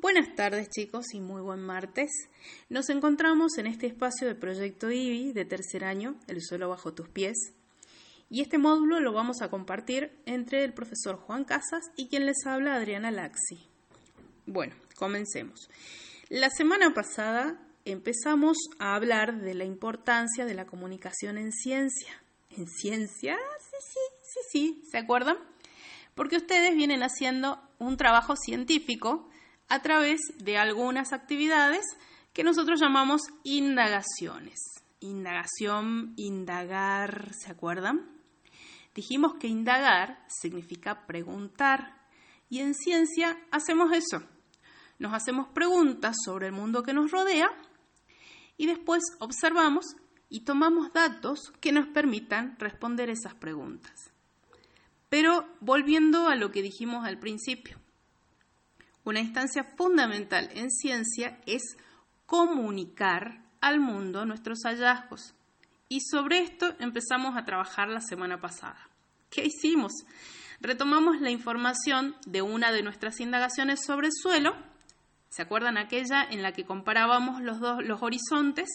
Buenas tardes chicos y muy buen martes. Nos encontramos en este espacio de Proyecto IBI de tercer año, El suelo bajo tus pies. Y este módulo lo vamos a compartir entre el profesor Juan Casas y quien les habla Adriana Laxi. Bueno, comencemos. La semana pasada empezamos a hablar de la importancia de la comunicación en ciencia. ¿En ciencia? Sí, sí, sí, sí, ¿se acuerdan? Porque ustedes vienen haciendo un trabajo científico a través de algunas actividades que nosotros llamamos indagaciones. Indagación, indagar, ¿se acuerdan? Dijimos que indagar significa preguntar y en ciencia hacemos eso. Nos hacemos preguntas sobre el mundo que nos rodea y después observamos y tomamos datos que nos permitan responder esas preguntas. Pero volviendo a lo que dijimos al principio, una instancia fundamental en ciencia es comunicar al mundo nuestros hallazgos. Y sobre esto empezamos a trabajar la semana pasada. ¿Qué hicimos? Retomamos la información de una de nuestras indagaciones sobre el suelo. ¿Se acuerdan aquella en la que comparábamos los, dos, los horizontes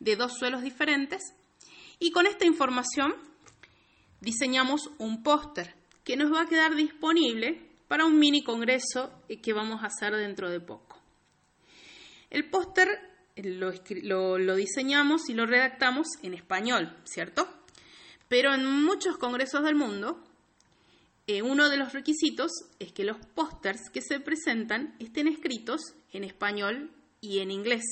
de dos suelos diferentes? Y con esta información diseñamos un póster que nos va a quedar disponible para un mini congreso que vamos a hacer dentro de poco. El póster lo, diseñamos y lo redactamos en español, ¿cierto? Pero en muchos congresos del mundo, eh, uno de los requisitos es que los pósters que se presentan estén escritos en español y en inglés.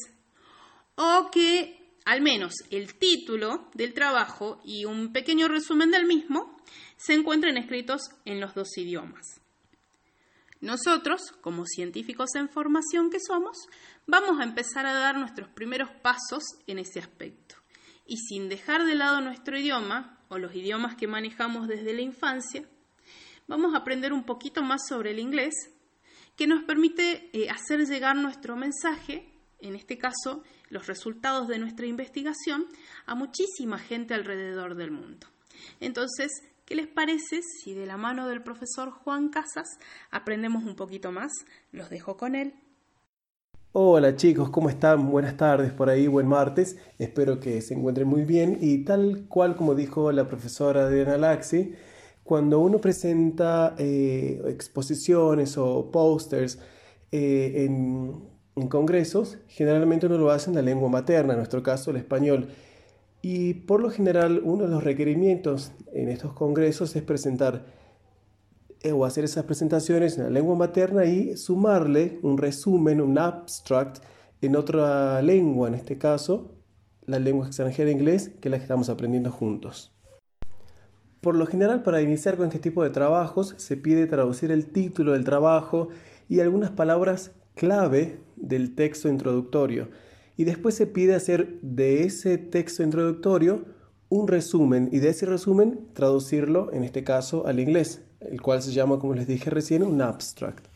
O que al menos el título del trabajo y un pequeño resumen del mismo se encuentren escritos en los dos idiomas. Nosotros, como científicos en formación que somos, vamos a empezar a dar nuestros primeros pasos en ese aspecto. Y sin dejar de lado nuestro idioma o los idiomas que manejamos desde la infancia, vamos a aprender un poquito más sobre el inglés que nos permite eh, hacer llegar nuestro mensaje, en este caso los resultados de nuestra investigación, a muchísima gente alrededor del mundo. Entonces, ¿Qué les parece si de la mano del profesor Juan Casas aprendemos un poquito más? Los dejo con él. Hola chicos, ¿cómo están? Buenas tardes por ahí, buen martes. Espero que se encuentren muy bien y tal cual como dijo la profesora Adriana Laxi, cuando uno presenta eh, exposiciones o posters eh, en, en congresos, generalmente uno lo hace en la lengua materna, en nuestro caso el español. Y por lo general uno de los requerimientos en estos congresos es presentar eh, o hacer esas presentaciones en la lengua materna y sumarle un resumen, un abstract en otra lengua, en este caso la lengua extranjera inglés, que es la que estamos aprendiendo juntos. Por lo general, para iniciar con este tipo de trabajos, se pide traducir el título del trabajo y algunas palabras clave del texto introductorio y después se pide hacer de ese texto introductorio un resumen y de ese resumen traducirlo, en este caso, al inglés, el cual se llama, como les dije recién, un abstract.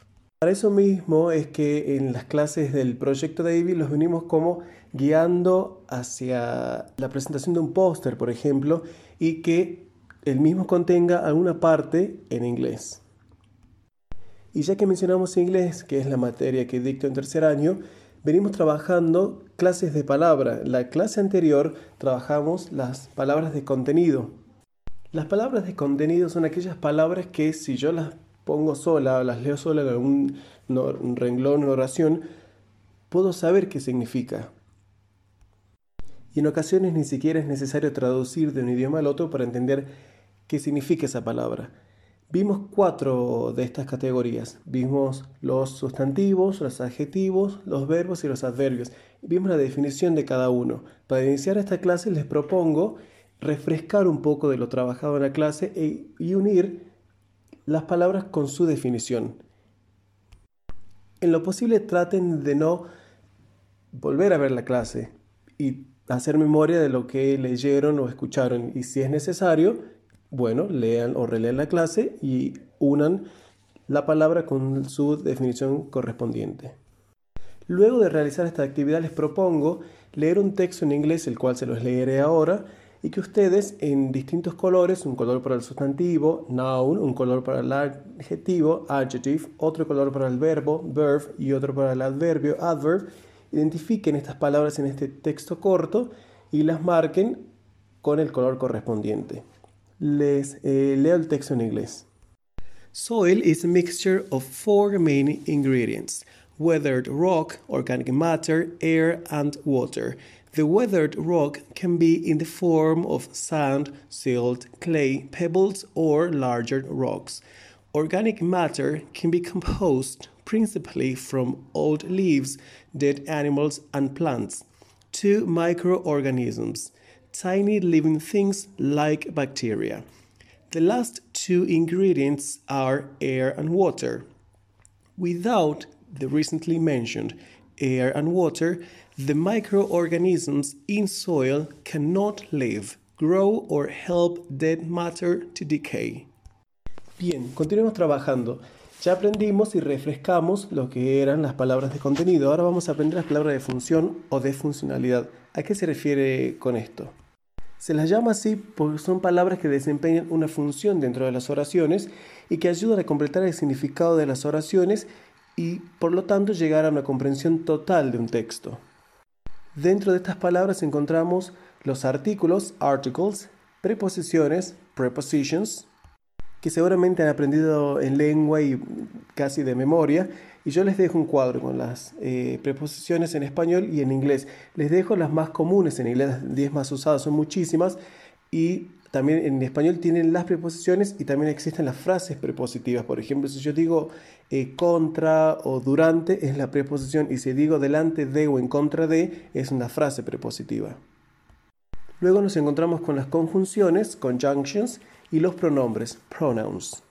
Para eso mismo es que en las clases del proyecto David los venimos como guiando hacia la presentación de un póster, por ejemplo, y que el mismo contenga alguna parte en inglés. Y ya que mencionamos inglés, que es la materia que dicto en tercer año, venimos trabajando clases de palabra. La clase anterior trabajamos las palabras de contenido. Las palabras de contenido son aquellas palabras que si yo las pongo sola las leo sola en algún un renglón, una oración, puedo saber qué significa. Y en ocasiones ni siquiera es necesario traducir de un idioma al otro para entender qué significa esa palabra. Vimos cuatro de estas categorías. Vimos los sustantivos, los adjetivos, los verbos y los adverbios. Vimos la definición de cada uno. Para iniciar esta clase les propongo refrescar un poco de lo trabajado en la clase e, y unir las palabras con su definición. En lo posible traten de no volver a ver la clase y hacer memoria de lo que leyeron o escucharon y si es necesario, bueno, lean o relean la clase y unan la palabra con su definición correspondiente. Luego de realizar esta actividad les propongo leer un texto en inglés, el cual se los leeré ahora, y que ustedes en distintos colores, un color para el sustantivo, noun, un color para el adjetivo, adjective, otro color para el verbo, verb y otro para el adverbio, adverb, identifiquen estas palabras en este texto corto y las marquen con el color correspondiente. Les eh, leo el texto en inglés. Soil is a mixture of four main ingredients weathered rock, organic matter, air, and water. The weathered rock can be in the form of sand, silt, clay, pebbles, or larger rocks. Organic matter can be composed principally from old leaves, dead animals, and plants. Two microorganisms, tiny living things like bacteria. The last two ingredients are air and water. Without the recently mentioned air and water, the microorganisms in soil cannot live, grow, or help dead matter to decay. Bien, continuemos trabajando. Ya aprendimos y refrescamos lo que eran las palabras de contenido. Ahora vamos a aprender las palabras de función o de funcionalidad. ¿A qué se refiere con esto? Se las llama así porque son palabras que desempeñan una función dentro de las oraciones y que ayudan a completar el significado de las oraciones y por lo tanto llegar a una comprensión total de un texto. Dentro de estas palabras encontramos los artículos, articles, preposiciones, prepositions, que seguramente han aprendido en lengua y casi de memoria. Y yo les dejo un cuadro con las eh, preposiciones en español y en inglés. Les dejo las más comunes en inglés, las 10 más usadas, son muchísimas. Y también en español tienen las preposiciones y también existen las frases prepositivas. Por ejemplo, si yo digo eh, contra o durante es la preposición y si digo delante de o en contra de es una frase prepositiva. Luego nos encontramos con las conjunciones, conjunctions, y los pronombres, pronouns.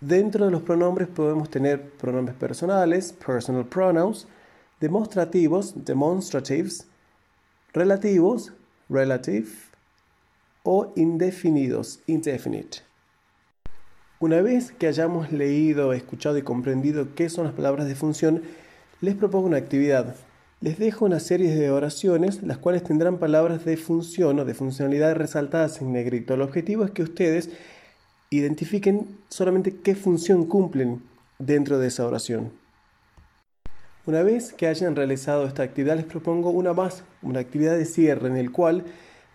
Dentro de los pronombres podemos tener pronombres personales, personal pronouns, demostrativos, demonstratives, relativos, relative, o indefinidos, indefinite. Una vez que hayamos leído, escuchado y comprendido qué son las palabras de función, les propongo una actividad. Les dejo una serie de oraciones, las cuales tendrán palabras de función o de funcionalidad resaltadas en negrito. El objetivo es que ustedes identifiquen solamente qué función cumplen dentro de esa oración. Una vez que hayan realizado esta actividad, les propongo una más, una actividad de cierre en el cual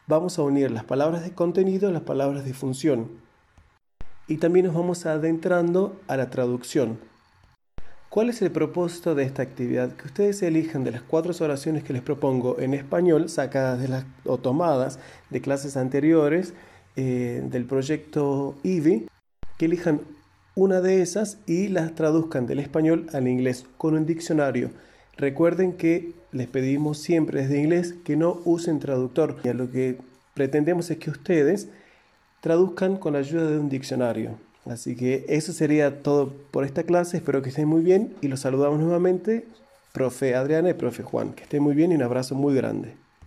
vamos a unir las palabras de contenido a las palabras de función. Y también nos vamos adentrando a la traducción. ¿Cuál es el propósito de esta actividad? Que ustedes elijan de las cuatro oraciones que les propongo en español, sacadas de las, o tomadas de clases anteriores eh, del proyecto IVI, que elijan una de esas y las traduzcan del español al inglés con un diccionario Recuerden que les pedimos siempre desde inglés que no usen traductor. Y lo que pretendemos es que ustedes traduzcan con la ayuda de un diccionario. Así que eso sería todo por esta clase. Espero que estén muy bien y los saludamos nuevamente, profe Adriana y profe Juan. Que estén muy bien y un abrazo muy grande.